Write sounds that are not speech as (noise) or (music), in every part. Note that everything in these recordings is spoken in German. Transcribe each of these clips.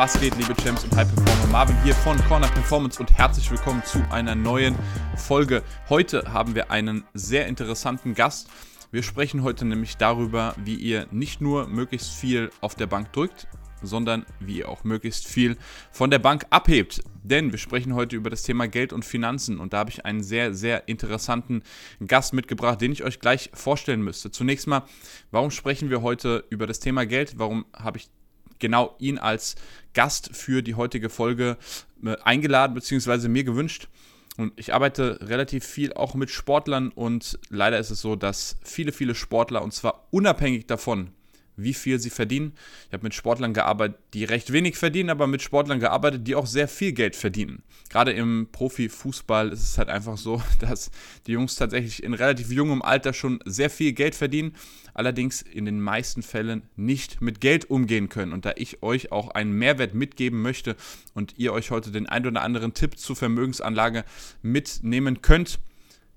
Was geht, liebe Champs und High Performer? Marvin hier von Corner Performance und herzlich willkommen zu einer neuen Folge. Heute haben wir einen sehr interessanten Gast. Wir sprechen heute nämlich darüber, wie ihr nicht nur möglichst viel auf der Bank drückt, sondern wie ihr auch möglichst viel von der Bank abhebt. Denn wir sprechen heute über das Thema Geld und Finanzen und da habe ich einen sehr, sehr interessanten Gast mitgebracht, den ich euch gleich vorstellen müsste. Zunächst mal, warum sprechen wir heute über das Thema Geld? Warum habe ich genau ihn als Gast für die heutige Folge äh, eingeladen bzw. mir gewünscht? Und ich arbeite relativ viel auch mit Sportlern und leider ist es so, dass viele, viele Sportler und zwar unabhängig davon, wie viel sie verdienen. Ich habe mit Sportlern gearbeitet, die recht wenig verdienen, aber mit Sportlern gearbeitet, die auch sehr viel Geld verdienen. Gerade im Profifußball ist es halt einfach so, (laughs) dass die Jungs tatsächlich in relativ jungem Alter schon sehr viel Geld verdienen, allerdings in den meisten Fällen nicht mit Geld umgehen können. Und da ich euch auch einen Mehrwert mitgeben möchte und ihr euch heute den ein oder anderen Tipp zur Vermögensanlage mitnehmen könnt,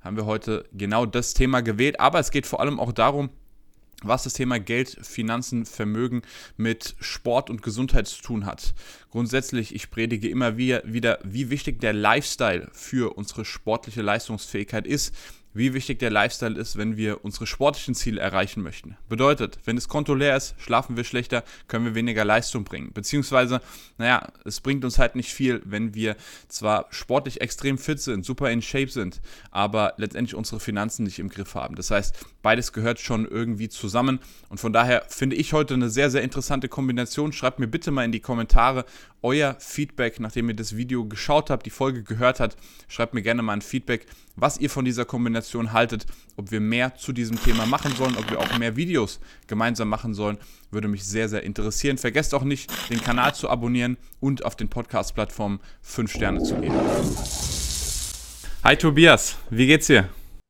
haben wir heute genau das Thema gewählt. Aber es geht vor allem auch darum, was das Thema Geld, Finanzen, Vermögen mit Sport und Gesundheit zu tun hat. Grundsätzlich, ich predige immer wieder, wie wichtig der Lifestyle für unsere sportliche Leistungsfähigkeit ist wie wichtig der Lifestyle ist, wenn wir unsere sportlichen Ziele erreichen möchten. Bedeutet, wenn das Konto leer ist, schlafen wir schlechter, können wir weniger Leistung bringen. Beziehungsweise, naja, es bringt uns halt nicht viel, wenn wir zwar sportlich extrem fit sind, super in Shape sind, aber letztendlich unsere Finanzen nicht im Griff haben. Das heißt, beides gehört schon irgendwie zusammen und von daher finde ich heute eine sehr, sehr interessante Kombination. Schreibt mir bitte mal in die Kommentare euer Feedback, nachdem ihr das Video geschaut habt, die Folge gehört habt. Schreibt mir gerne mal ein Feedback, was ihr von dieser Kombination haltet, ob wir mehr zu diesem Thema machen sollen, ob wir auch mehr Videos gemeinsam machen sollen, würde mich sehr, sehr interessieren. Vergesst auch nicht, den Kanal zu abonnieren und auf den Podcast-Plattformen 5 Sterne zu geben. Hi Tobias, wie geht's dir?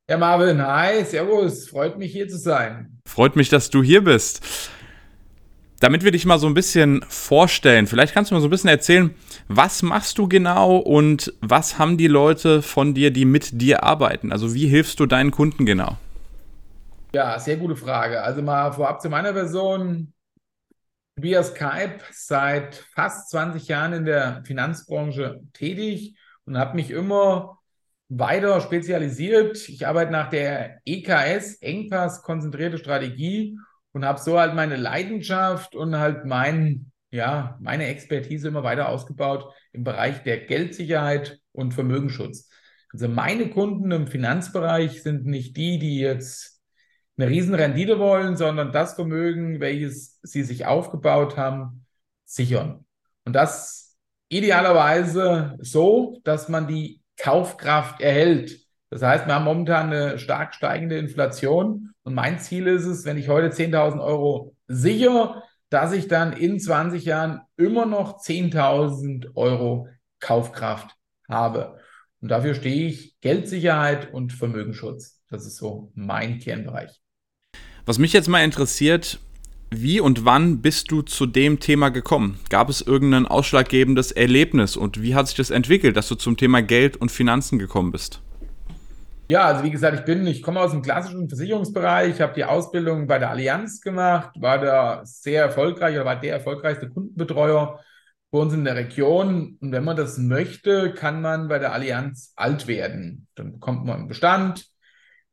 Ja, Marvin, hi, servus, freut mich hier zu sein. Freut mich, dass du hier bist. Damit wir dich mal so ein bisschen vorstellen, vielleicht kannst du mal so ein bisschen erzählen, was machst du genau und was haben die Leute von dir, die mit dir arbeiten? Also wie hilfst du deinen Kunden genau? Ja, sehr gute Frage. Also mal vorab zu meiner Person. Via Skype seit fast 20 Jahren in der Finanzbranche tätig und habe mich immer weiter spezialisiert. Ich arbeite nach der EKS, Engpass konzentrierte Strategie und habe so halt meine Leidenschaft und halt mein, ja, meine Expertise immer weiter ausgebaut im Bereich der Geldsicherheit und Vermögensschutz. Also meine Kunden im Finanzbereich sind nicht die, die jetzt eine Riesenrendite wollen, sondern das Vermögen, welches sie sich aufgebaut haben, sichern. Und das idealerweise so, dass man die Kaufkraft erhält. Das heißt, wir haben momentan eine stark steigende Inflation und mein Ziel ist es, wenn ich heute 10.000 Euro sichere, dass ich dann in 20 Jahren immer noch 10.000 Euro Kaufkraft habe. Und dafür stehe ich Geldsicherheit und Vermögensschutz. Das ist so mein Kernbereich. Was mich jetzt mal interessiert, wie und wann bist du zu dem Thema gekommen? Gab es irgendein ausschlaggebendes Erlebnis und wie hat sich das entwickelt, dass du zum Thema Geld und Finanzen gekommen bist? Ja, also wie gesagt, ich bin, ich komme aus dem klassischen Versicherungsbereich, habe die Ausbildung bei der Allianz gemacht, war da sehr erfolgreich oder war der erfolgreichste Kundenbetreuer bei uns in der Region. Und wenn man das möchte, kann man bei der Allianz alt werden. Dann bekommt man einen Bestand,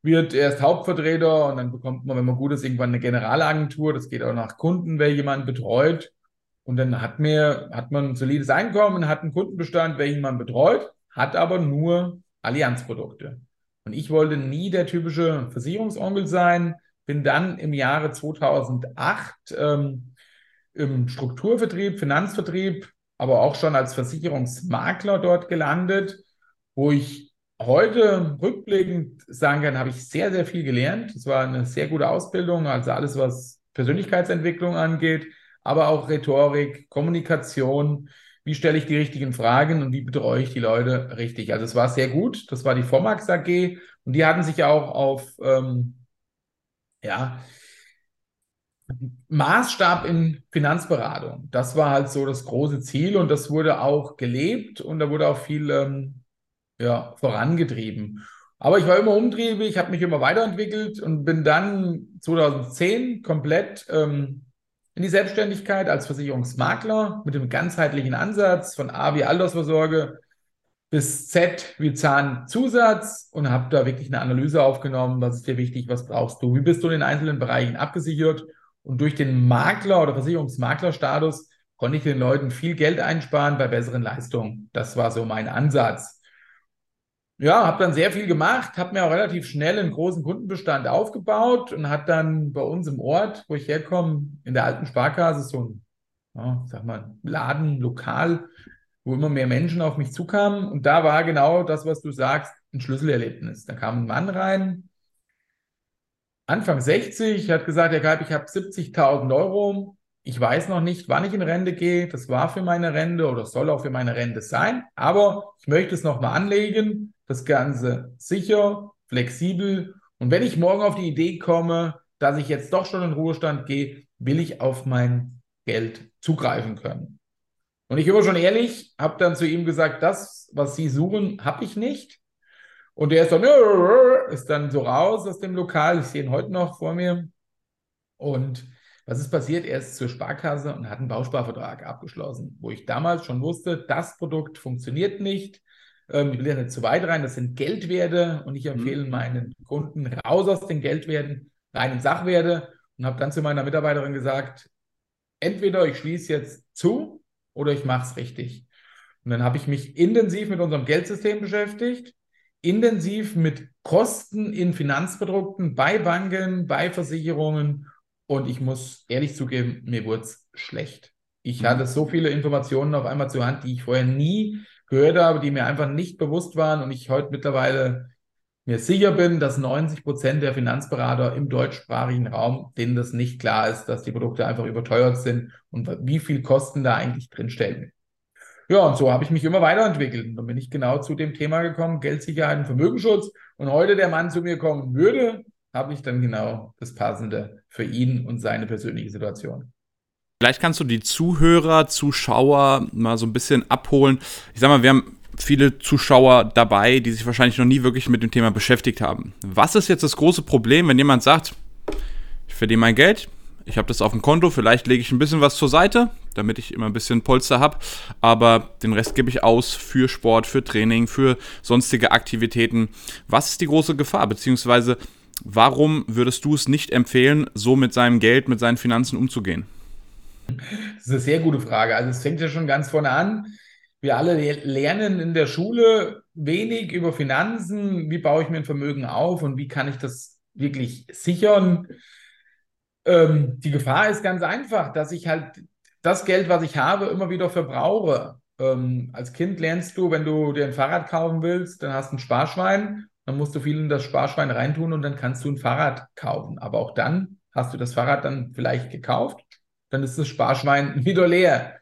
wird erst Hauptvertreter und dann bekommt man, wenn man gut ist, irgendwann eine Generalagentur. Das geht auch nach Kunden, wer jemanden betreut. Und dann hat, mir, hat man ein solides Einkommen, hat einen Kundenbestand, welchen man betreut, hat aber nur Allianzprodukte. Und ich wollte nie der typische Versicherungsonkel sein, bin dann im Jahre 2008 ähm, im Strukturvertrieb, Finanzvertrieb, aber auch schon als Versicherungsmakler dort gelandet, wo ich heute rückblickend sagen kann, habe ich sehr, sehr viel gelernt. Es war eine sehr gute Ausbildung, also alles, was Persönlichkeitsentwicklung angeht, aber auch Rhetorik, Kommunikation, wie stelle ich die richtigen Fragen und wie betreue ich die Leute richtig. Also es war sehr gut, das war die Formax AG und die hatten sich auch auf ähm, ja, Maßstab in Finanzberatung. Das war halt so das große Ziel und das wurde auch gelebt und da wurde auch viel ähm, ja, vorangetrieben. Aber ich war immer umtriebig, habe mich immer weiterentwickelt und bin dann 2010 komplett ähm, in die Selbstständigkeit als Versicherungsmakler mit dem ganzheitlichen Ansatz von A wie Altersvorsorge bis Z wie Zahnzusatz und habe da wirklich eine Analyse aufgenommen, was ist dir wichtig, was brauchst du, wie bist du in den einzelnen Bereichen abgesichert und durch den Makler oder Versicherungsmaklerstatus konnte ich den Leuten viel Geld einsparen bei besseren Leistungen. Das war so mein Ansatz. Ja, habe dann sehr viel gemacht, habe mir auch relativ schnell einen großen Kundenbestand aufgebaut und hat dann bei uns im Ort, wo ich herkomme, in der alten Sparkasse so ein, ja, sag mal, Laden, Lokal, wo immer mehr Menschen auf mich zukamen. Und da war genau das, was du sagst, ein Schlüsselerlebnis. Da kam ein Mann rein, Anfang 60, hat gesagt, Herr Kalb, ich habe 70.000 Euro. Ich weiß noch nicht, wann ich in Rente gehe. Das war für meine Rente oder soll auch für meine Rente sein. Aber ich möchte es nochmal anlegen. Das Ganze sicher, flexibel. Und wenn ich morgen auf die Idee komme, dass ich jetzt doch schon in Ruhestand gehe, will ich auf mein Geld zugreifen können. Und ich war schon ehrlich, habe dann zu ihm gesagt, das, was Sie suchen, habe ich nicht. Und er ist dann, ist dann so raus aus dem Lokal. Ich sehe ihn heute noch vor mir. Und was ist passiert? Er ist zur Sparkasse und hat einen Bausparvertrag abgeschlossen, wo ich damals schon wusste, das Produkt funktioniert nicht. Ähm, ich will ja nicht zu weit rein, das sind Geldwerte und ich empfehle mhm. meinen Kunden raus aus den Geldwerten, rein in Sachwerte und habe dann zu meiner Mitarbeiterin gesagt, entweder ich schließe jetzt zu oder ich mache es richtig. Und dann habe ich mich intensiv mit unserem Geldsystem beschäftigt, intensiv mit Kosten in Finanzprodukten bei Banken, bei Versicherungen und ich muss ehrlich zugeben, mir wurde es schlecht. Ich mhm. hatte so viele Informationen auf einmal zur Hand, die ich vorher nie gehört habe, die mir einfach nicht bewusst waren und ich heute mittlerweile mir sicher bin, dass 90 Prozent der Finanzberater im deutschsprachigen Raum, denen das nicht klar ist, dass die Produkte einfach überteuert sind und wie viel Kosten da eigentlich drinstecken. Ja, und so habe ich mich immer weiterentwickelt. Und dann bin ich genau zu dem Thema gekommen, Geldsicherheit und Vermögensschutz. Und heute der Mann zu mir kommen würde, habe ich dann genau das Passende für ihn und seine persönliche Situation. Vielleicht kannst du die Zuhörer, Zuschauer mal so ein bisschen abholen. Ich sag mal, wir haben viele Zuschauer dabei, die sich wahrscheinlich noch nie wirklich mit dem Thema beschäftigt haben. Was ist jetzt das große Problem, wenn jemand sagt, ich verdiene mein Geld, ich habe das auf dem Konto, vielleicht lege ich ein bisschen was zur Seite, damit ich immer ein bisschen Polster habe, aber den Rest gebe ich aus für Sport, für Training, für sonstige Aktivitäten. Was ist die große Gefahr, beziehungsweise warum würdest du es nicht empfehlen, so mit seinem Geld, mit seinen Finanzen umzugehen? Das ist eine sehr gute Frage. Also es fängt ja schon ganz vorne an. Wir alle lernen in der Schule wenig über Finanzen. Wie baue ich mir ein Vermögen auf und wie kann ich das wirklich sichern? Ähm, die Gefahr ist ganz einfach, dass ich halt das Geld, was ich habe, immer wieder verbrauche. Ähm, als Kind lernst du, wenn du dir ein Fahrrad kaufen willst, dann hast du ein Sparschwein, dann musst du viel in das Sparschwein reintun und dann kannst du ein Fahrrad kaufen. Aber auch dann hast du das Fahrrad dann vielleicht gekauft, dann ist das Sparschwein (laughs) wieder leer.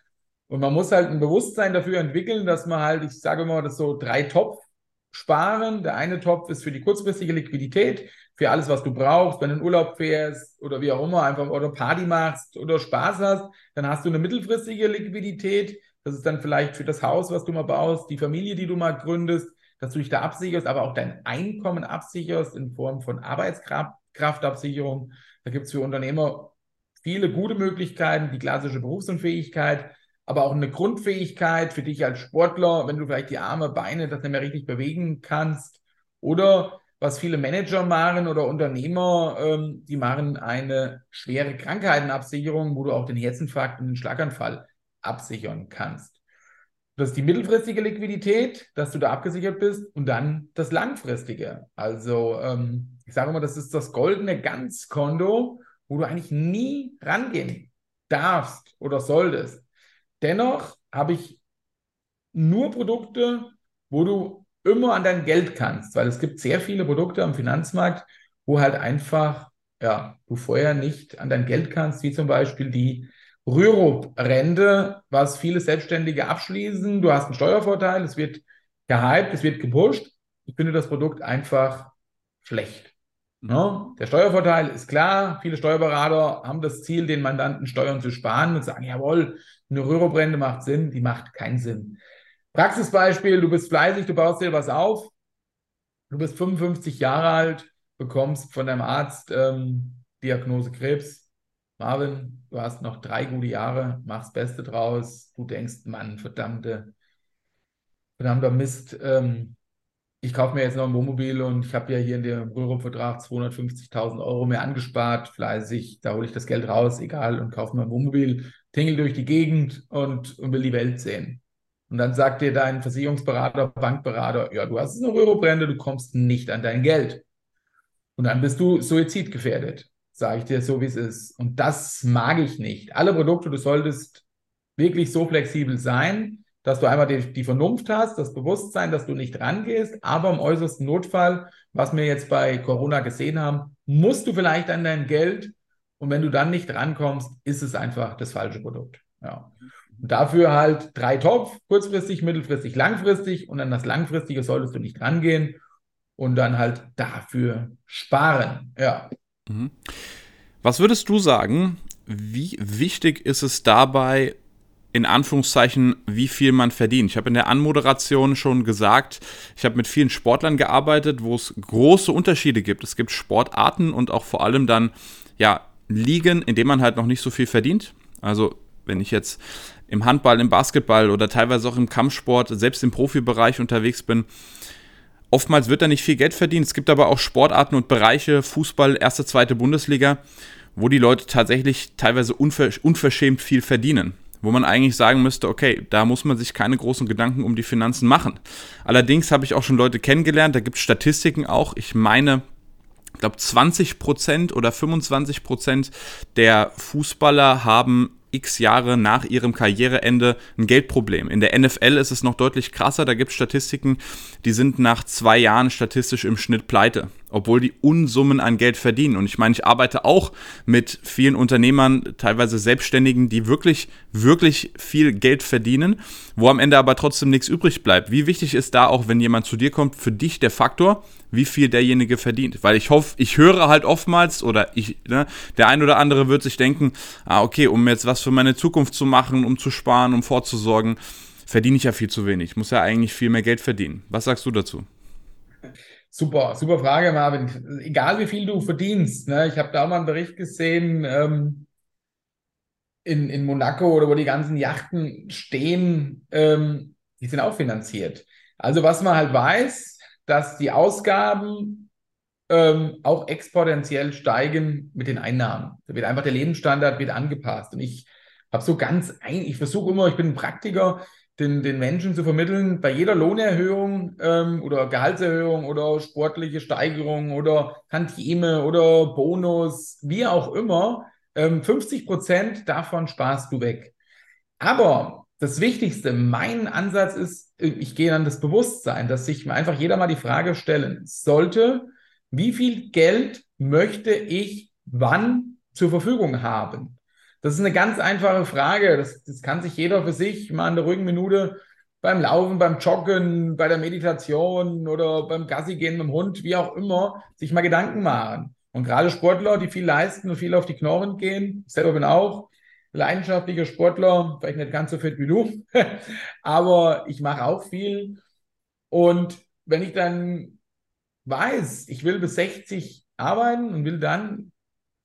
Und man muss halt ein Bewusstsein dafür entwickeln, dass man halt, ich sage immer, das so drei Topf sparen. Der eine Topf ist für die kurzfristige Liquidität, für alles, was du brauchst, wenn du in Urlaub fährst oder wie auch immer, einfach oder Party machst oder Spaß hast, dann hast du eine mittelfristige Liquidität. Das ist dann vielleicht für das Haus, was du mal baust, die Familie, die du mal gründest, dass du dich da absicherst, aber auch dein Einkommen absicherst in Form von Arbeitskraftabsicherung. Da gibt es für Unternehmer viele gute Möglichkeiten, die klassische Berufsunfähigkeit aber auch eine Grundfähigkeit für dich als Sportler, wenn du vielleicht die Arme, Beine das nicht mehr richtig bewegen kannst. Oder was viele Manager machen oder Unternehmer, ähm, die machen eine schwere Krankheitenabsicherung, wo du auch den Herzinfarkt und den Schlaganfall absichern kannst. Das ist die mittelfristige Liquidität, dass du da abgesichert bist und dann das langfristige. Also ähm, ich sage immer, das ist das goldene Ganzkonto, wo du eigentlich nie rangehen darfst oder solltest. Dennoch habe ich nur Produkte, wo du immer an dein Geld kannst, weil es gibt sehr viele Produkte am Finanzmarkt, wo halt einfach, ja, du vorher nicht an dein Geld kannst, wie zum Beispiel die Rürup-Rente, was viele Selbstständige abschließen. Du hast einen Steuervorteil, es wird gehypt, es wird gepusht. Ich finde das Produkt einfach schlecht. Mhm. Ja, der Steuervorteil ist klar. Viele Steuerberater haben das Ziel, den Mandanten Steuern zu sparen und sagen, jawohl, eine Rürobrände macht Sinn, die macht keinen Sinn. Praxisbeispiel, du bist fleißig, du baust dir was auf, du bist 55 Jahre alt, bekommst von deinem Arzt ähm, Diagnose Krebs, Marvin, du hast noch drei gute Jahre, mach's Beste draus. Du denkst, Mann, verdammte, verdammter Mist. Ähm, ich kaufe mir jetzt noch ein Wohnmobil und ich habe ja hier in dem Rürup-Vertrag 250.000 Euro mehr angespart, fleißig, da hole ich das Geld raus, egal, und kaufe mir ein Wohnmobil, tingel durch die Gegend und, und will die Welt sehen. Und dann sagt dir dein Versicherungsberater, Bankberater, ja, du hast eine Rürup-Rente, du kommst nicht an dein Geld. Und dann bist du suizidgefährdet, sage ich dir so, wie es ist. Und das mag ich nicht. Alle Produkte, du solltest wirklich so flexibel sein, dass du einmal die, die, Vernunft hast, das Bewusstsein, dass du nicht rangehst, aber im äußersten Notfall, was wir jetzt bei Corona gesehen haben, musst du vielleicht an dein Geld und wenn du dann nicht rankommst, ist es einfach das falsche Produkt. Ja. Und dafür halt drei Topf, kurzfristig, mittelfristig, langfristig und an das Langfristige solltest du nicht rangehen und dann halt dafür sparen. Ja. Mhm. Was würdest du sagen, wie wichtig ist es dabei, in Anführungszeichen, wie viel man verdient. Ich habe in der Anmoderation schon gesagt, ich habe mit vielen Sportlern gearbeitet, wo es große Unterschiede gibt. Es gibt Sportarten und auch vor allem dann, ja, Ligen, in denen man halt noch nicht so viel verdient. Also, wenn ich jetzt im Handball, im Basketball oder teilweise auch im Kampfsport, selbst im Profibereich unterwegs bin, oftmals wird da nicht viel Geld verdient. Es gibt aber auch Sportarten und Bereiche, Fußball, erste, zweite Bundesliga, wo die Leute tatsächlich teilweise unverschämt viel verdienen wo man eigentlich sagen müsste, okay, da muss man sich keine großen Gedanken um die Finanzen machen. Allerdings habe ich auch schon Leute kennengelernt, da gibt es Statistiken auch. Ich meine, ich glaube 20% oder 25% der Fußballer haben x Jahre nach ihrem Karriereende ein Geldproblem. In der NFL ist es noch deutlich krasser, da gibt es Statistiken, die sind nach zwei Jahren statistisch im Schnitt pleite, obwohl die Unsummen an Geld verdienen. Und ich meine, ich arbeite auch mit vielen Unternehmern, teilweise Selbstständigen, die wirklich, wirklich viel Geld verdienen, wo am Ende aber trotzdem nichts übrig bleibt. Wie wichtig ist da auch, wenn jemand zu dir kommt, für dich der Faktor, wie viel derjenige verdient. Weil ich hoffe, ich höre halt oftmals oder ich, ne, der ein oder andere wird sich denken, ah, okay, um jetzt was für meine Zukunft zu machen, um zu sparen, um vorzusorgen, verdiene ich ja viel zu wenig. Muss ja eigentlich viel mehr Geld verdienen. Was sagst du dazu? Super, super Frage, Marvin. Egal wie viel du verdienst, ne? ich habe da mal einen Bericht gesehen ähm, in, in Monaco oder wo die ganzen Yachten stehen, ähm, die sind auch finanziert. Also was man halt weiß, dass die Ausgaben ähm, auch exponentiell steigen mit den Einnahmen. Da wird einfach der Lebensstandard wird angepasst. Und ich habe so ganz ein, ich versuche immer, ich bin ein Praktiker, den, den Menschen zu vermitteln, bei jeder Lohnerhöhung ähm, oder Gehaltserhöhung oder sportliche Steigerung oder Tantieme oder Bonus, wie auch immer, ähm, 50 Prozent davon sparst du weg. Aber das Wichtigste, mein Ansatz ist, ich gehe an das Bewusstsein, dass sich einfach jeder mal die Frage stellen sollte, wie viel Geld möchte ich wann zur Verfügung haben? Das ist eine ganz einfache Frage. Das, das kann sich jeder für sich mal in der ruhigen Minute beim Laufen, beim Joggen, bei der Meditation oder beim Gassi gehen mit dem Hund, wie auch immer, sich mal Gedanken machen. Und gerade Sportler, die viel leisten und viel auf die Knochen gehen, ich selber bin auch, leidenschaftlicher Sportler, vielleicht nicht ganz so fit wie du, (laughs) aber ich mache auch viel. Und wenn ich dann weiß, ich will bis 60 arbeiten und will dann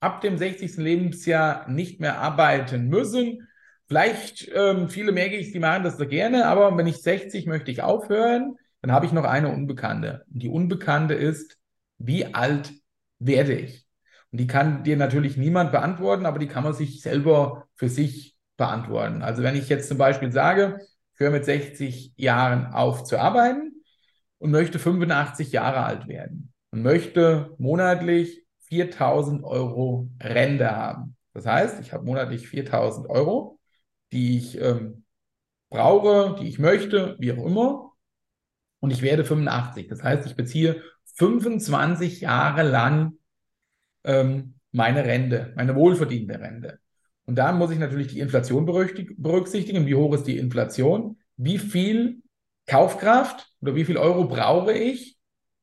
ab dem 60. Lebensjahr nicht mehr arbeiten müssen, vielleicht ähm, viele merke ich, die machen das so gerne, aber wenn ich 60 möchte ich aufhören, dann habe ich noch eine Unbekannte. Und die Unbekannte ist, wie alt werde ich? Und die kann dir natürlich niemand beantworten, aber die kann man sich selber für sich beantworten. Also wenn ich jetzt zum Beispiel sage, ich höre mit 60 Jahren auf zu arbeiten und möchte 85 Jahre alt werden und möchte monatlich 4000 Euro Rente haben. Das heißt, ich habe monatlich 4000 Euro, die ich ähm, brauche, die ich möchte, wie auch immer. Und ich werde 85. Das heißt, ich beziehe 25 Jahre lang ähm, meine Rente, meine wohlverdiente Rente. Und da muss ich natürlich die Inflation berücksichtigen. Wie hoch ist die Inflation? Wie viel Kaufkraft oder wie viel Euro brauche ich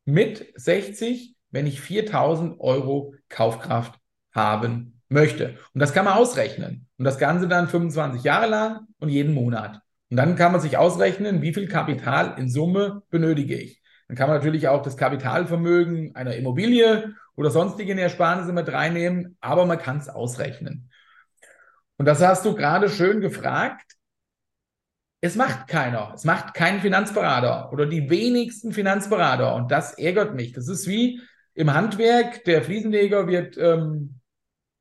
mit 60, wenn ich 4000 Euro Kaufkraft haben möchte? Und das kann man ausrechnen. Und das Ganze dann 25 Jahre lang und jeden Monat. Und dann kann man sich ausrechnen, wie viel Kapital in Summe benötige ich. Dann kann man natürlich auch das Kapitalvermögen einer Immobilie oder sonstige Ersparnisse mit reinnehmen, aber man kann es ausrechnen. Und das hast du gerade schön gefragt. Es macht keiner. Es macht kein Finanzberater oder die wenigsten Finanzberater. Und das ärgert mich. Das ist wie im Handwerk. Der Fliesenleger wird ähm,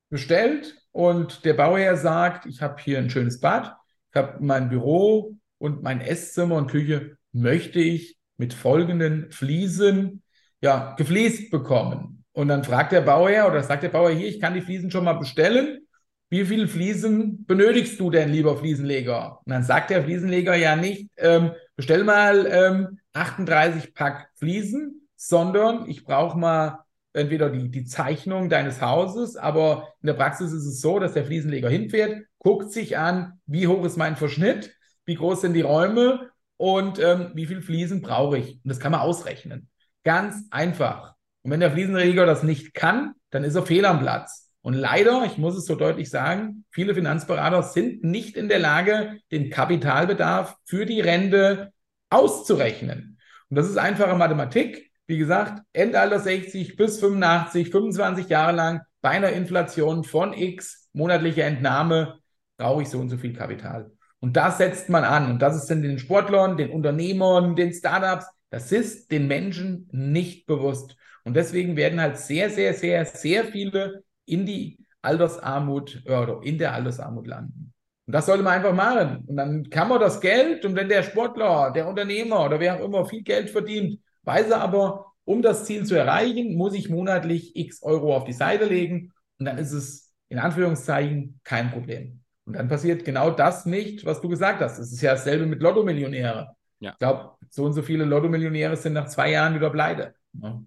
bestellt und der Bauherr sagt, ich habe hier ein schönes Bad, ich habe mein Büro und mein Esszimmer und Küche möchte ich mit folgenden Fliesen ja, gefliest bekommen. Und dann fragt der Bauherr oder sagt der Bauherr hier, ich kann die Fliesen schon mal bestellen. Wie viele Fliesen benötigst du denn, lieber Fliesenleger? Und dann sagt der Fliesenleger ja nicht, ähm, bestell mal ähm, 38 Pack Fliesen, sondern ich brauche mal entweder die, die Zeichnung deines Hauses, aber in der Praxis ist es so, dass der Fliesenleger hinfährt, guckt sich an, wie hoch ist mein Verschnitt, wie groß sind die Räume und ähm, wie viel Fliesen brauche ich. Und das kann man ausrechnen. Ganz einfach. Und wenn der Fliesenleger das nicht kann, dann ist er fehl am Platz. Und leider, ich muss es so deutlich sagen, viele Finanzberater sind nicht in der Lage, den Kapitalbedarf für die Rente auszurechnen. Und das ist einfache Mathematik. Wie gesagt, Endalter 60 bis 85, 25 Jahre lang bei einer Inflation von X, monatliche Entnahme, brauche ich so und so viel Kapital. Und das setzt man an. Und das ist in den Sportlern, den Unternehmern, den Startups, das ist den Menschen nicht bewusst. Und deswegen werden halt sehr, sehr, sehr, sehr viele in die Altersarmut oder in der Altersarmut landen. Und das sollte man einfach machen. Und dann kann man das Geld, und wenn der Sportler, der Unternehmer oder wer auch immer viel Geld verdient, weiß er aber, um das Ziel zu erreichen, muss ich monatlich x Euro auf die Seite legen. Und dann ist es in Anführungszeichen kein Problem. Und dann passiert genau das nicht, was du gesagt hast. Es ist ja dasselbe mit Lotto-Millionäre. Ja. Ich glaube, so und so viele Lotto-Millionäre sind nach zwei Jahren wieder pleite. Ja.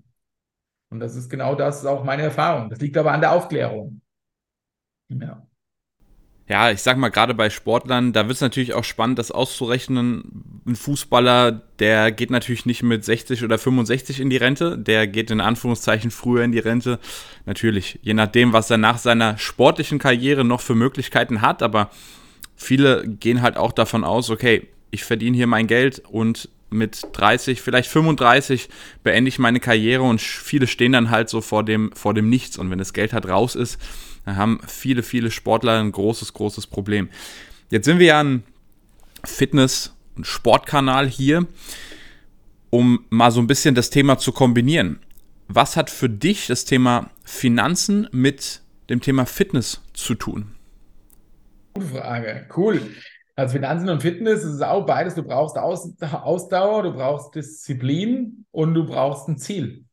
Und das ist genau das, ist auch meine Erfahrung. Das liegt aber an der Aufklärung. Ja. Ja, ich sag mal, gerade bei Sportlern, da wird es natürlich auch spannend, das auszurechnen. Ein Fußballer, der geht natürlich nicht mit 60 oder 65 in die Rente, der geht in Anführungszeichen früher in die Rente. Natürlich, je nachdem, was er nach seiner sportlichen Karriere noch für Möglichkeiten hat, aber viele gehen halt auch davon aus, okay, ich verdiene hier mein Geld und mit 30, vielleicht 35 beende ich meine Karriere und viele stehen dann halt so vor dem, vor dem Nichts. Und wenn das Geld halt raus ist, dann haben viele, viele Sportler ein großes, großes Problem. Jetzt sind wir ja ein Fitness- Sportkanal hier, um mal so ein bisschen das Thema zu kombinieren. Was hat für dich das Thema Finanzen mit dem Thema Fitness zu tun? Gute Frage, cool. Also Finanzen und Fitness ist auch beides. Du brauchst Aus Ausdauer, du brauchst Disziplin und du brauchst ein Ziel.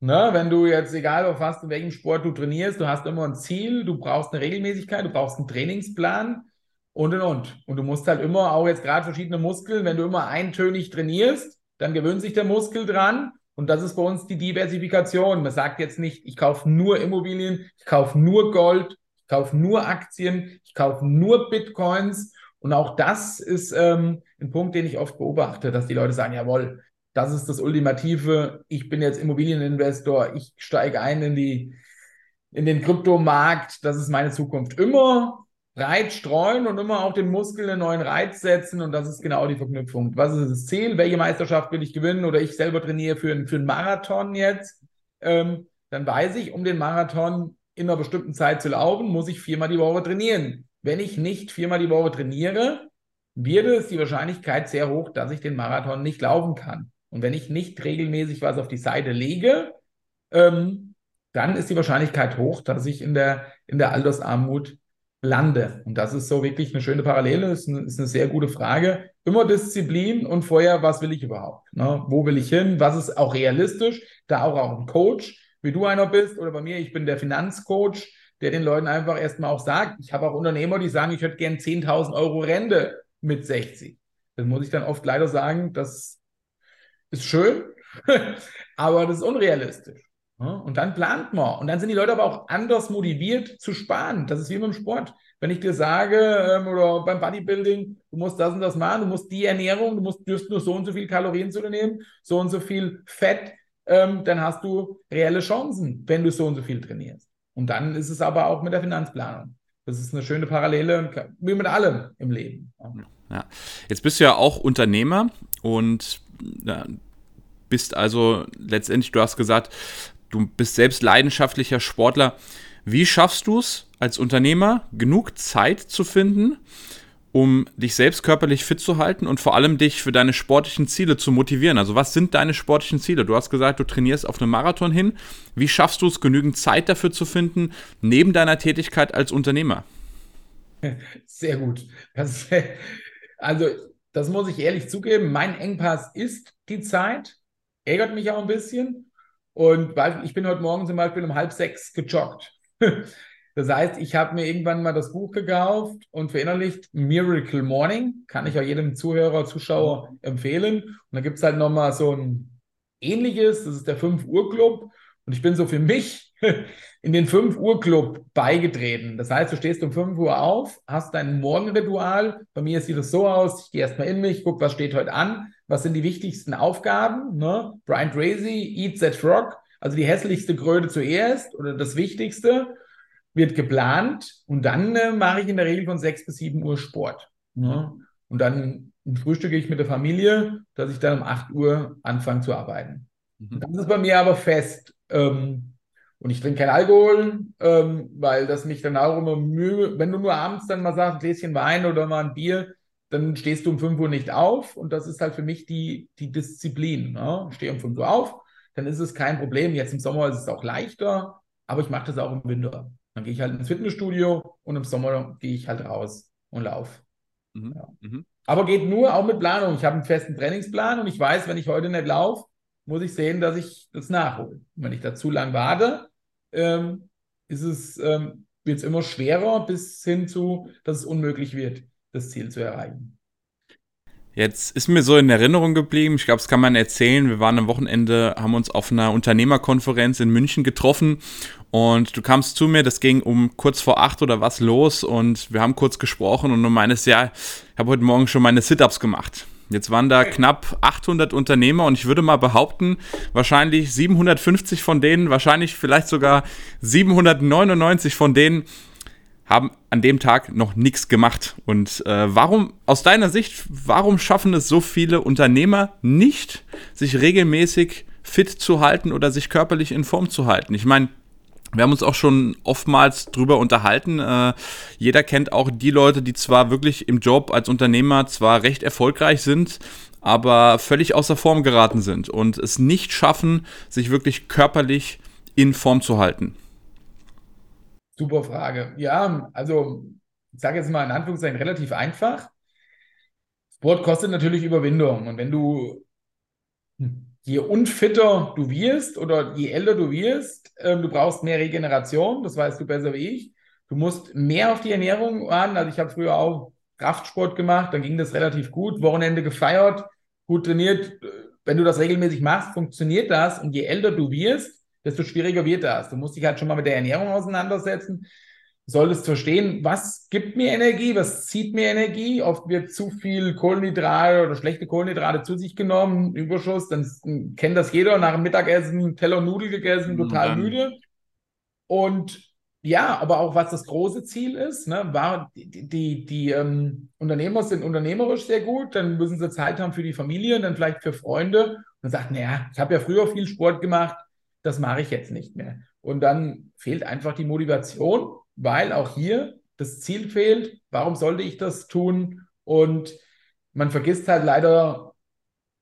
Ne? Wenn du jetzt, egal auf was, in welchem Sport du trainierst, du hast immer ein Ziel, du brauchst eine Regelmäßigkeit, du brauchst einen Trainingsplan und und und. Und du musst halt immer, auch jetzt gerade verschiedene Muskeln, wenn du immer eintönig trainierst, dann gewöhnt sich der Muskel dran. Und das ist bei uns die Diversifikation. Man sagt jetzt nicht, ich kaufe nur Immobilien, ich kaufe nur Gold, ich kaufe nur Aktien, ich kaufe nur Bitcoins und auch das ist ähm, ein Punkt, den ich oft beobachte, dass die Leute sagen, jawohl, das ist das Ultimative, ich bin jetzt Immobilieninvestor, ich steige ein in die, in den Kryptomarkt, das ist meine Zukunft. Immer breit streuen und immer auch den Muskel einen neuen Reiz setzen und das ist genau die Verknüpfung. Was ist das Ziel? Welche Meisterschaft will ich gewinnen oder ich selber trainiere für, einen, für einen Marathon jetzt? Ähm, dann weiß ich, um den Marathon in einer bestimmten Zeit zu laufen, muss ich viermal die Woche trainieren wenn ich nicht viermal die Woche trainiere, wird es die Wahrscheinlichkeit sehr hoch, dass ich den Marathon nicht laufen kann. Und wenn ich nicht regelmäßig was auf die Seite lege, ähm, dann ist die Wahrscheinlichkeit hoch, dass ich in der, in der Altersarmut lande. Und das ist so wirklich eine schöne Parallele, ist eine, ist eine sehr gute Frage. Immer Disziplin und vorher, was will ich überhaupt? Ne? Wo will ich hin? Was ist auch realistisch? Da auch, auch ein Coach, wie du einer bist oder bei mir, ich bin der Finanzcoach der den Leuten einfach erstmal auch sagt, ich habe auch Unternehmer, die sagen, ich hätte gern 10.000 Euro Rente mit 60. Das muss ich dann oft leider sagen, das ist schön, (laughs) aber das ist unrealistisch. Und dann plant man. Und dann sind die Leute aber auch anders motiviert zu sparen. Das ist wie beim Sport. Wenn ich dir sage, ähm, oder beim Bodybuilding, du musst das und das machen, du musst die Ernährung, du musst, dürst nur so und so viel Kalorien zu dir nehmen, so und so viel Fett, ähm, dann hast du reelle Chancen, wenn du so und so viel trainierst. Und dann ist es aber auch mit der Finanzplanung. Das ist eine schöne Parallele, wie mit allem im Leben. Ja. Jetzt bist du ja auch Unternehmer und bist also letztendlich, du hast gesagt, du bist selbst leidenschaftlicher Sportler. Wie schaffst du es, als Unternehmer genug Zeit zu finden, um dich selbst körperlich fit zu halten und vor allem dich für deine sportlichen Ziele zu motivieren? Also was sind deine sportlichen Ziele? Du hast gesagt, du trainierst auf einem Marathon hin. Wie schaffst du es, genügend Zeit dafür zu finden, neben deiner Tätigkeit als Unternehmer? Sehr gut. Das, also, das muss ich ehrlich zugeben. Mein Engpass ist die Zeit. Ärgert mich auch ein bisschen. Und ich bin heute Morgen zum Beispiel um halb sechs gejoggt. (laughs) Das heißt, ich habe mir irgendwann mal das Buch gekauft und verinnerlicht Miracle Morning. Kann ich auch jedem Zuhörer, Zuschauer empfehlen. Und da gibt es halt nochmal so ein ähnliches, das ist der 5 Uhr Club. Und ich bin so für mich (laughs) in den 5 Uhr Club beigetreten. Das heißt, du stehst um 5 Uhr auf, hast dein Morgenritual. Bei mir sieht es so aus, ich gehe erstmal in mich, gucke, was steht heute an, was sind die wichtigsten Aufgaben. Ne? Brian Tracy, Eat That Frog, also die hässlichste Kröte zuerst oder das Wichtigste wird geplant und dann äh, mache ich in der Regel von 6 bis 7 Uhr Sport. Ja. Und dann frühstücke ich mit der Familie, dass ich dann um 8 Uhr anfange zu arbeiten. Mhm. Das ist bei mir aber fest. Ähm, und ich trinke keinen Alkohol, ähm, weil das mich dann auch immer mühe, wenn du nur abends dann mal sagst, ein Gläschen Wein oder mal ein Bier, dann stehst du um 5 Uhr nicht auf. Und das ist halt für mich die, die Disziplin. Ne? Ich stehe um 5 Uhr auf, dann ist es kein Problem. Jetzt im Sommer ist es auch leichter, aber ich mache das auch im Winter. Dann gehe ich halt ins Fitnessstudio und im Sommer gehe ich halt raus und laufe. Mhm. Ja. Mhm. Aber geht nur auch mit Planung. Ich habe einen festen Trainingsplan und ich weiß, wenn ich heute nicht laufe, muss ich sehen, dass ich das nachhole. Und wenn ich da zu lang warte, ähm, ist es, ähm, wird es immer schwerer bis hin zu, dass es unmöglich wird, das Ziel zu erreichen. Jetzt ist mir so in Erinnerung geblieben, ich glaube, das kann man erzählen. Wir waren am Wochenende, haben uns auf einer Unternehmerkonferenz in München getroffen und du kamst zu mir, das ging um kurz vor acht oder was los und wir haben kurz gesprochen und du meinst, ja, ich habe heute Morgen schon meine Sit-Ups gemacht. Jetzt waren da knapp 800 Unternehmer und ich würde mal behaupten, wahrscheinlich 750 von denen, wahrscheinlich vielleicht sogar 799 von denen haben an dem Tag noch nichts gemacht. Und äh, warum, aus deiner Sicht, warum schaffen es so viele Unternehmer nicht, sich regelmäßig fit zu halten oder sich körperlich in Form zu halten? Ich meine, wir haben uns auch schon oftmals drüber unterhalten. Äh, jeder kennt auch die Leute, die zwar wirklich im Job als Unternehmer zwar recht erfolgreich sind, aber völlig außer Form geraten sind und es nicht schaffen, sich wirklich körperlich in Form zu halten. Super Frage. Ja, also ich sage jetzt mal in Anführungszeichen relativ einfach. Sport kostet natürlich Überwindung. Und wenn du, je unfitter du wirst oder je älter du wirst, äh, du brauchst mehr Regeneration, das weißt du besser wie ich. Du musst mehr auf die Ernährung an. Also ich habe früher auch Kraftsport gemacht, dann ging das relativ gut. Wochenende gefeiert, gut trainiert. Wenn du das regelmäßig machst, funktioniert das. Und je älter du wirst, desto schwieriger wird das. Du musst dich halt schon mal mit der Ernährung auseinandersetzen. Du solltest verstehen, was gibt mir Energie, was zieht mir Energie. Oft wird zu viel Kohlenhydrate oder schlechte Kohlenhydrate zu sich genommen, Überschuss. Dann kennt das jeder, nach dem Mittagessen Teller Nudel gegessen, total mhm. müde. Und ja, aber auch was das große Ziel ist, ne, war, die, die, die ähm, Unternehmer sind unternehmerisch sehr gut, dann müssen sie Zeit haben für die Familie, dann vielleicht für Freunde. Und dann sagt, naja, ich habe ja früher viel Sport gemacht, das mache ich jetzt nicht mehr. Und dann fehlt einfach die Motivation, weil auch hier das Ziel fehlt. Warum sollte ich das tun? Und man vergisst halt leider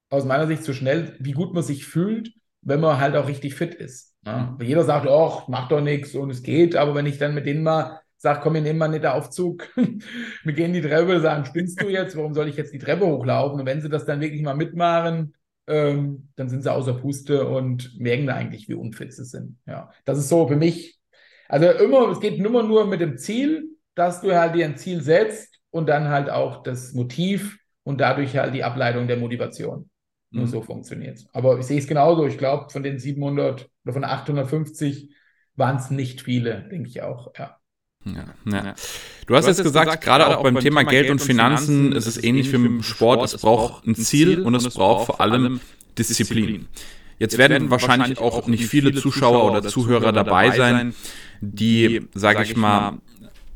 aus meiner Sicht zu schnell, wie gut man sich fühlt, wenn man halt auch richtig fit ist. Ja? Jeder sagt, oh, macht doch nichts und es geht, aber wenn ich dann mit denen mal sage, komm, wir nehmen mal nicht der Aufzug, (laughs) wir gehen die Treppe, sagen, spinnst du jetzt, warum soll ich jetzt die Treppe hochlaufen? Und wenn sie das dann wirklich mal mitmachen, ähm, dann sind sie außer Puste und merken da eigentlich, wie unfit sie sind. Ja, das ist so für mich. Also immer, es geht immer nur mit dem Ziel, dass du halt dir ein Ziel setzt und dann halt auch das Motiv und dadurch halt die Ableitung der Motivation. Nur mhm. so funktioniert es. Aber ich sehe es genauso. Ich glaube, von den 700 oder von 850 waren es nicht viele, denke ich auch. Ja. Ja, ja. Du hast, du jetzt gesagt, gesagt gerade auch beim, beim Thema, Thema Geld und Finanzen, Finanzen ist es ähnlich wie im Sport. Es braucht ein Ziel und es braucht vor allem Disziplin. Jetzt werden wahrscheinlich auch nicht viele Zuschauer oder Zuhörer dabei sein, die, sage ich mal,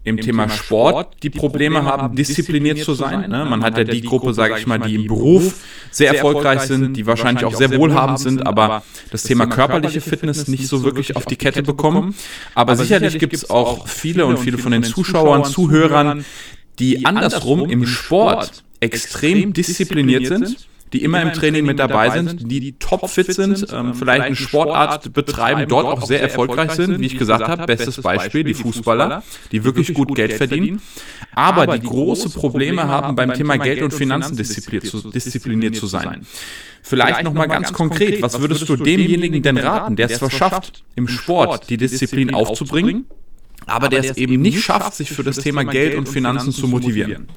im, im Thema, Thema Sport die Probleme, Probleme haben, diszipliniert, diszipliniert zu sein. Ne? Man, man hat ja die Gruppe, sage ich mal, die im Beruf sehr erfolgreich sind, die wahrscheinlich auch sehr wohlhabend sind, aber das Thema körperliche Fitness nicht so wirklich auf die Kette bekommen. Aber sicherlich gibt es auch viele und viele von den Zuschauern, Zuhörern, die andersrum im Sport extrem diszipliniert sind die immer im Training mit dabei sind, die topfit sind, ähm, ähm, vielleicht eine Sportart betreiben, dort auch sehr erfolgreich sind, wie ich gesagt habe, bestes Beispiel, die Fußballer, die wirklich gut Geld verdienen, aber die große Probleme haben, beim Thema Geld und Finanzen diszipliniert zu sein. Vielleicht nochmal ganz konkret, was würdest du demjenigen denn raten, der es zwar schafft, im Sport die Disziplin aufzubringen, aber der es eben nicht schafft, sich für das Thema Geld und Finanzen zu motivieren?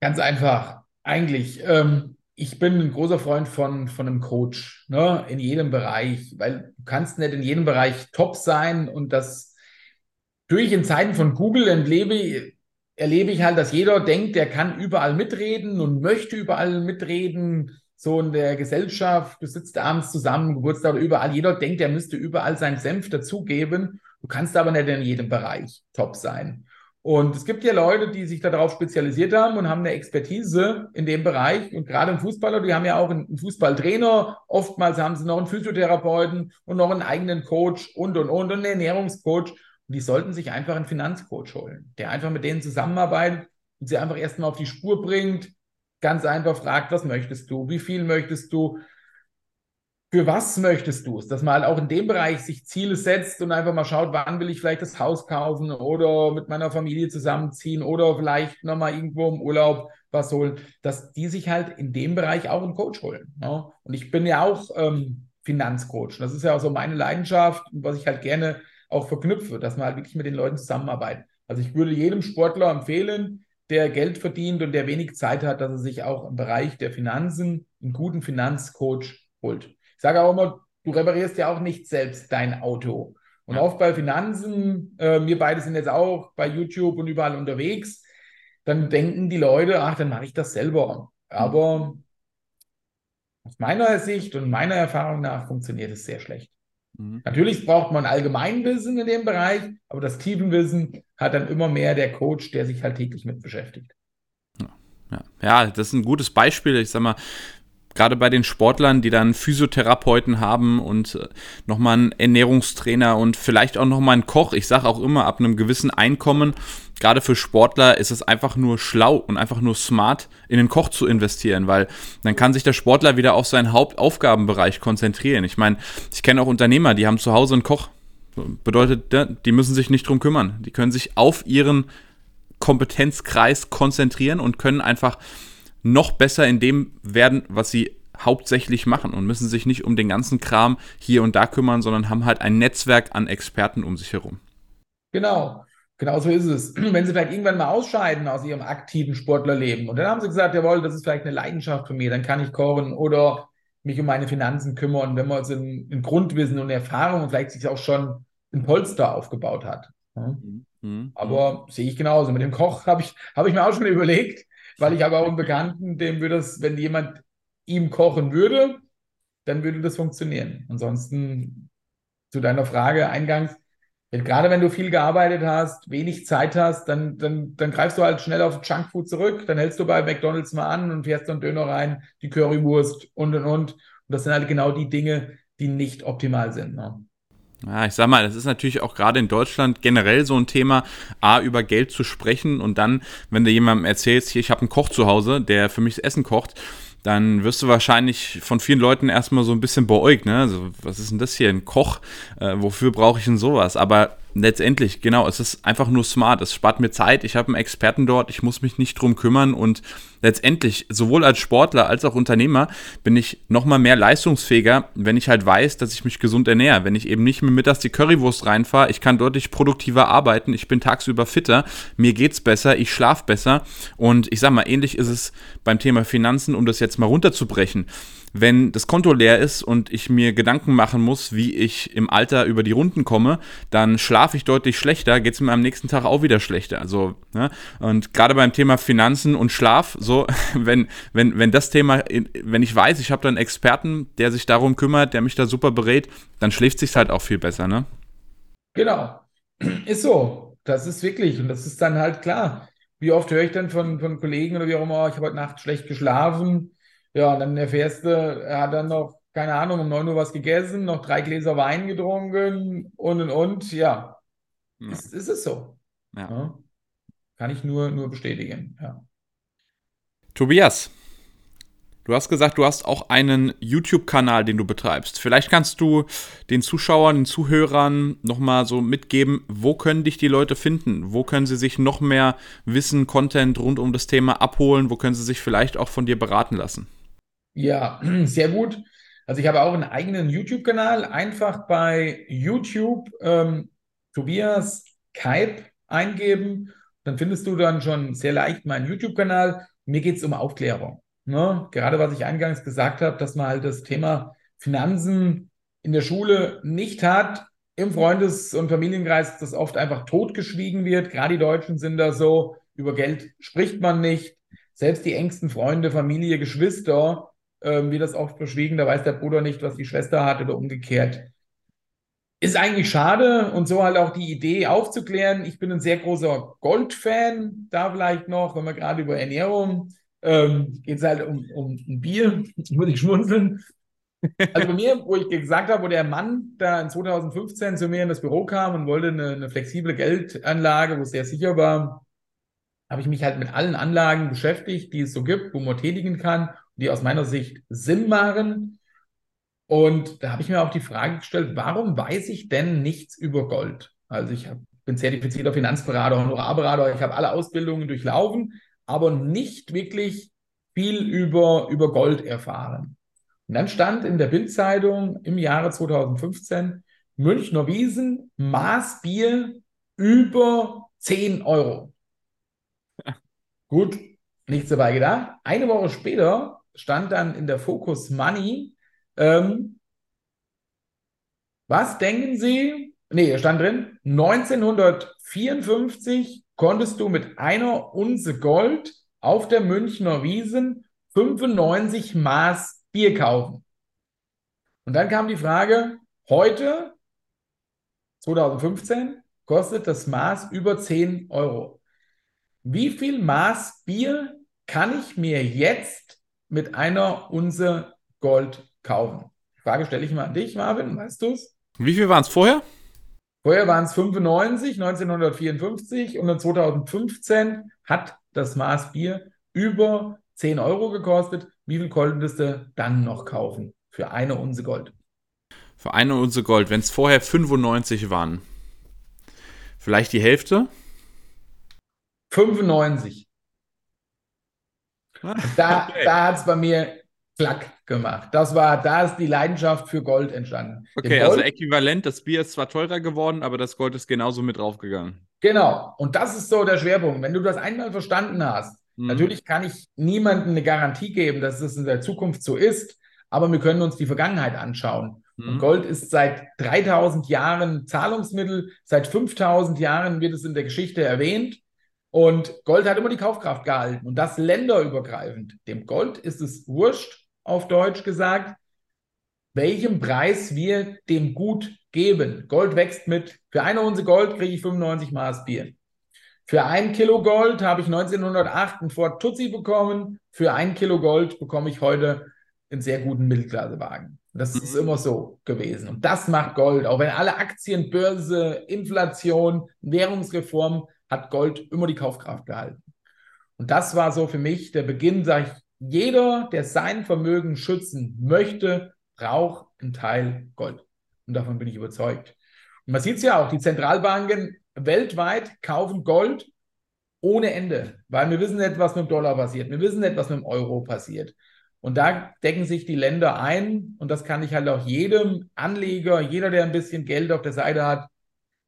Ganz einfach eigentlich, ähm, ich bin ein großer Freund von, von einem Coach, ne, in jedem Bereich, weil du kannst nicht in jedem Bereich top sein und das durch in Zeiten von Google entlebe, erlebe ich halt, dass jeder denkt, der kann überall mitreden und möchte überall mitreden, so in der Gesellschaft, du sitzt abends zusammen, Geburtstag oder überall, jeder denkt, der müsste überall seinen Senf dazugeben. Du kannst aber nicht in jedem Bereich top sein. Und es gibt ja Leute, die sich darauf spezialisiert haben und haben eine Expertise in dem Bereich. Und gerade im Fußballer, die haben ja auch einen Fußballtrainer. Oftmals haben sie noch einen Physiotherapeuten und noch einen eigenen Coach und, und, und, und einen Ernährungscoach. Und die sollten sich einfach einen Finanzcoach holen, der einfach mit denen zusammenarbeitet und sie einfach erstmal auf die Spur bringt. Ganz einfach fragt, was möchtest du? Wie viel möchtest du? Für was möchtest du es? Dass man halt auch in dem Bereich sich Ziele setzt und einfach mal schaut, wann will ich vielleicht das Haus kaufen oder mit meiner Familie zusammenziehen oder vielleicht nochmal irgendwo im Urlaub was holen, dass die sich halt in dem Bereich auch einen Coach holen. Ne? Und ich bin ja auch ähm, Finanzcoach. Das ist ja auch so meine Leidenschaft und was ich halt gerne auch verknüpfe, dass man halt wirklich mit den Leuten zusammenarbeitet. Also ich würde jedem Sportler empfehlen, der Geld verdient und der wenig Zeit hat, dass er sich auch im Bereich der Finanzen einen guten Finanzcoach holt. Ich sage auch immer, du reparierst ja auch nicht selbst dein Auto. Und ja. oft bei Finanzen, äh, wir beide sind jetzt auch bei YouTube und überall unterwegs, dann denken die Leute, ach, dann mache ich das selber. Aber aus meiner Sicht und meiner Erfahrung nach funktioniert es sehr schlecht. Mhm. Natürlich braucht man Allgemeinwissen in dem Bereich, aber das Tiefenwissen hat dann immer mehr der Coach, der sich halt täglich mit beschäftigt. Ja, ja, das ist ein gutes Beispiel. Ich sag mal, gerade bei den Sportlern, die dann Physiotherapeuten haben und äh, nochmal einen Ernährungstrainer und vielleicht auch nochmal einen Koch. Ich sage auch immer, ab einem gewissen Einkommen, gerade für Sportler, ist es einfach nur schlau und einfach nur smart, in den Koch zu investieren, weil dann kann sich der Sportler wieder auf seinen Hauptaufgabenbereich konzentrieren. Ich meine, ich kenne auch Unternehmer, die haben zu Hause einen Koch. Bedeutet, die müssen sich nicht drum kümmern. Die können sich auf ihren Kompetenzkreis konzentrieren und können einfach noch besser in dem werden, was sie hauptsächlich machen und müssen sich nicht um den ganzen Kram hier und da kümmern, sondern haben halt ein Netzwerk an Experten um sich herum. Genau. Genau so ist es. (clears throat) Wenn sie vielleicht irgendwann mal ausscheiden aus ihrem aktiven Sportlerleben und dann haben sie gesagt, jawohl, das ist vielleicht eine Leidenschaft von mir, dann kann ich kochen oder mich um meine Finanzen kümmern, wenn man so ein, ein Grundwissen und Erfahrung und vielleicht sich auch schon ein Polster aufgebaut hat. Mhm. Mhm. Aber mhm. sehe ich genauso. Mit dem Koch habe ich, hab ich mir auch schon überlegt, weil ich habe auch einen Bekannten, dem würde es, wenn jemand ihm kochen würde, dann würde das funktionieren. Ansonsten zu deiner Frage eingangs, gerade wenn du viel gearbeitet hast, wenig Zeit hast, dann, dann, dann greifst du halt schnell auf Junkfood zurück, dann hältst du bei McDonalds mal an und fährst dann Döner rein, die Currywurst und und und. Und das sind halt genau die Dinge, die nicht optimal sind. Ne? Ja, ich sag mal, das ist natürlich auch gerade in Deutschland generell so ein Thema, A, über Geld zu sprechen und dann, wenn du jemandem erzählst, hier, ich habe einen Koch zu Hause, der für mich das Essen kocht, dann wirst du wahrscheinlich von vielen Leuten erstmal so ein bisschen beäugt, ne? Also, was ist denn das hier? Ein Koch? Äh, wofür brauche ich denn sowas? Aber letztendlich, genau, es ist einfach nur smart. Es spart mir Zeit. Ich habe einen Experten dort. Ich muss mich nicht drum kümmern. Und letztendlich, sowohl als Sportler als auch Unternehmer, bin ich nochmal mehr leistungsfähiger, wenn ich halt weiß, dass ich mich gesund ernähre. Wenn ich eben nicht mehr mittags die Currywurst reinfahre. Ich kann deutlich produktiver arbeiten. Ich bin tagsüber fitter. Mir geht's besser. Ich schlafe besser. Und ich sag mal, ähnlich ist es beim Thema Finanzen, um das jetzt mal runterzubrechen wenn das Konto leer ist und ich mir Gedanken machen muss, wie ich im Alter über die Runden komme, dann schlafe ich deutlich schlechter, geht es mir am nächsten Tag auch wieder schlechter. Also, ne? Und gerade beim Thema Finanzen und Schlaf, so, (laughs) wenn, wenn, wenn das Thema, wenn ich weiß, ich habe da einen Experten, der sich darum kümmert, der mich da super berät, dann schläft sich halt auch viel besser, ne? Genau. (clears throat) Ist so. das ist wirklich, und das ist dann halt klar. Wie oft höre ich dann von, von Kollegen oder wie auch immer, ich habe heute Nacht schlecht geschlafen. Ja, und dann erfährst du, er hat dann noch, keine Ahnung, um 9 Uhr was gegessen, noch drei Gläser Wein getrunken und und und. Ja, ja. Ist, ist es so. Ja. ja. Kann ich nur, nur bestätigen. Ja. Tobias, Du hast gesagt, du hast auch einen YouTube-Kanal, den du betreibst. Vielleicht kannst du den Zuschauern, den Zuhörern nochmal so mitgeben, wo können dich die Leute finden? Wo können sie sich noch mehr Wissen, Content rund um das Thema abholen? Wo können sie sich vielleicht auch von dir beraten lassen? Ja, (clears throat) sehr gut. Also ich habe auch einen eigenen YouTube-Kanal. Einfach bei YouTube ähm, Tobias Kaip eingeben. Dann findest du dann schon sehr leicht meinen YouTube-Kanal. Mir geht es um Aufklärung. Ne? Gerade was ich eingangs gesagt habe, dass man halt das Thema Finanzen in der Schule nicht hat, im Freundes- und Familienkreis das oft einfach totgeschwiegen wird. Gerade die Deutschen sind da so, über Geld spricht man nicht. Selbst die engsten Freunde, Familie, Geschwister ähm, wird das oft verschwiegen. Da weiß der Bruder nicht, was die Schwester hat oder umgekehrt. Ist eigentlich schade und so halt auch die Idee aufzuklären. Ich bin ein sehr großer Gold-Fan, da vielleicht noch, wenn wir gerade über Ernährung ähm, geht es halt um, um ein Bier, (laughs) muss ich schmunzeln. Also bei mir, wo ich gesagt habe, wo der Mann da in 2015 zu mir in das Büro kam und wollte eine, eine flexible Geldanlage, wo es sehr sicher war, habe ich mich halt mit allen Anlagen beschäftigt, die es so gibt, wo man tätigen kann, die aus meiner Sicht Sinn machen. Und da habe ich mir auch die Frage gestellt, warum weiß ich denn nichts über Gold? Also ich hab, bin zertifizierter Finanzberater, Honorarberater, ich habe alle Ausbildungen durchlaufen, aber nicht wirklich viel über, über Gold erfahren. Und dann stand in der Bildzeitung im Jahre 2015 Münchner Wiesen, Maßbier über 10 Euro. Gut, nichts dabei gedacht. Eine Woche später stand dann in der Focus Money, ähm, was denken Sie? Nee, stand drin, 1954 konntest du mit einer Unze Gold auf der Münchner Wiesen 95 Maß Bier kaufen. Und dann kam die Frage, heute, 2015, kostet das Maß über 10 Euro. Wie viel Maß Bier kann ich mir jetzt mit einer Unze Gold kaufen? Die Frage stelle ich mal an dich, Marvin, weißt du es? Wie viel waren es vorher? Vorher waren es 95, 1954 und in 2015 hat das Maß Bier über 10 Euro gekostet. Wie viel konntest du dann noch kaufen für eine Unze Gold? Für eine Unze Gold, wenn es vorher 95 waren. Vielleicht die Hälfte? 95. (laughs) Da, okay. da hat es bei mir klack gemacht. Das war, da ist die Leidenschaft für Gold entstanden. Okay, also Gold, also äquivalent, das Bier ist zwar teurer geworden, aber das Gold ist genauso mit draufgegangen. Genau, und das ist so der Schwerpunkt. Wenn du das einmal verstanden hast, mhm. natürlich kann ich niemandem eine Garantie geben, dass es in der Zukunft so ist, aber wir können uns die Vergangenheit anschauen. Mhm. Und Gold ist seit 3000 Jahren Zahlungsmittel, seit 5000 Jahren wird es in der Geschichte erwähnt. Und Gold hat immer die Kaufkraft gehalten und das länderübergreifend. Dem Gold ist es wurscht, auf Deutsch gesagt, welchen Preis wir dem Gut geben. Gold wächst mit, für eine Unze Gold kriege ich 95 Maß Bier. Für ein Kilo Gold habe ich 1908 einen Ford Tutsi bekommen. Für ein Kilo Gold bekomme ich heute einen sehr guten Mittelklassewagen. Das ist mhm. immer so gewesen. Und das macht Gold. Auch wenn alle Aktien, Börse, Inflation, Währungsreform, hat Gold immer die Kaufkraft gehalten. Und das war so für mich der Beginn, sage ich, jeder, der sein Vermögen schützen möchte, braucht einen Teil Gold. Und davon bin ich überzeugt. Und man sieht es ja auch, die Zentralbanken weltweit kaufen Gold ohne Ende, weil wir wissen nicht, was mit dem Dollar passiert. Wir wissen nicht, was mit dem Euro passiert. Und da decken sich die Länder ein und das kann ich halt auch jedem Anleger, jeder, der ein bisschen Geld auf der Seite hat,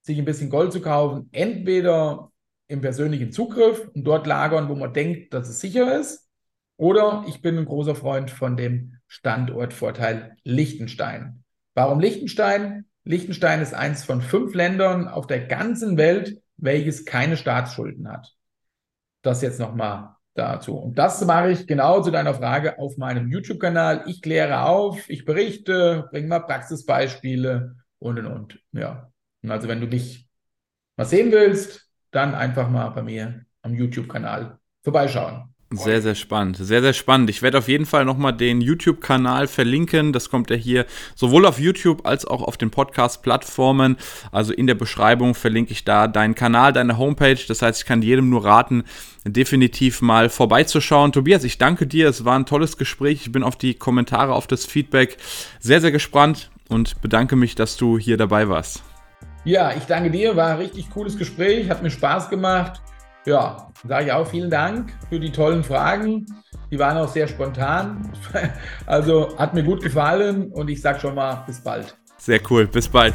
sich ein bisschen Gold zu kaufen, entweder im persönlichen Zugriff und dort lagern, wo man denkt, dass es sicher ist, oder ich bin ein großer Freund von dem Standortvorteil Liechtenstein. Warum Liechtenstein? Liechtenstein ist eins von fünf Ländern auf der ganzen Welt, welches keine Staatsschulden hat. Das jetzt nochmal dazu. Und das mache ich genau zu deiner Frage auf meinem YouTube-Kanal. Ich kläre auf, ich berichte, bringe mal Praxisbeispiele und und und. Ja. Und also wenn du mich mal sehen willst, dann einfach mal bei mir am YouTube-Kanal vorbeischauen. Sehr, sehr spannend. Sehr, sehr spannend. Ich werde auf jeden Fall nochmal den YouTube-Kanal verlinken. Das kommt ja hier sowohl auf YouTube als auch auf den Podcast-Plattformen. Also in der Beschreibung verlinke ich da deinen Kanal, deine Homepage. Das heißt, ich kann jedem nur raten, definitiv mal vorbeizuschauen. Tobias, ich danke dir. Es war ein tolles Gespräch. Ich bin auf die Kommentare, auf das Feedback sehr, sehr gespannt und bedanke mich, dass du hier dabei warst. Ja, ich danke dir, war ein richtig cooles Gespräch, hat mir Spaß gemacht. Ja, sage ich auch vielen Dank für die tollen Fragen. Die waren auch sehr spontan. (laughs) Also hat mir gut gefallen und ich sage schon mal bis bald. Sehr cool, bis bald.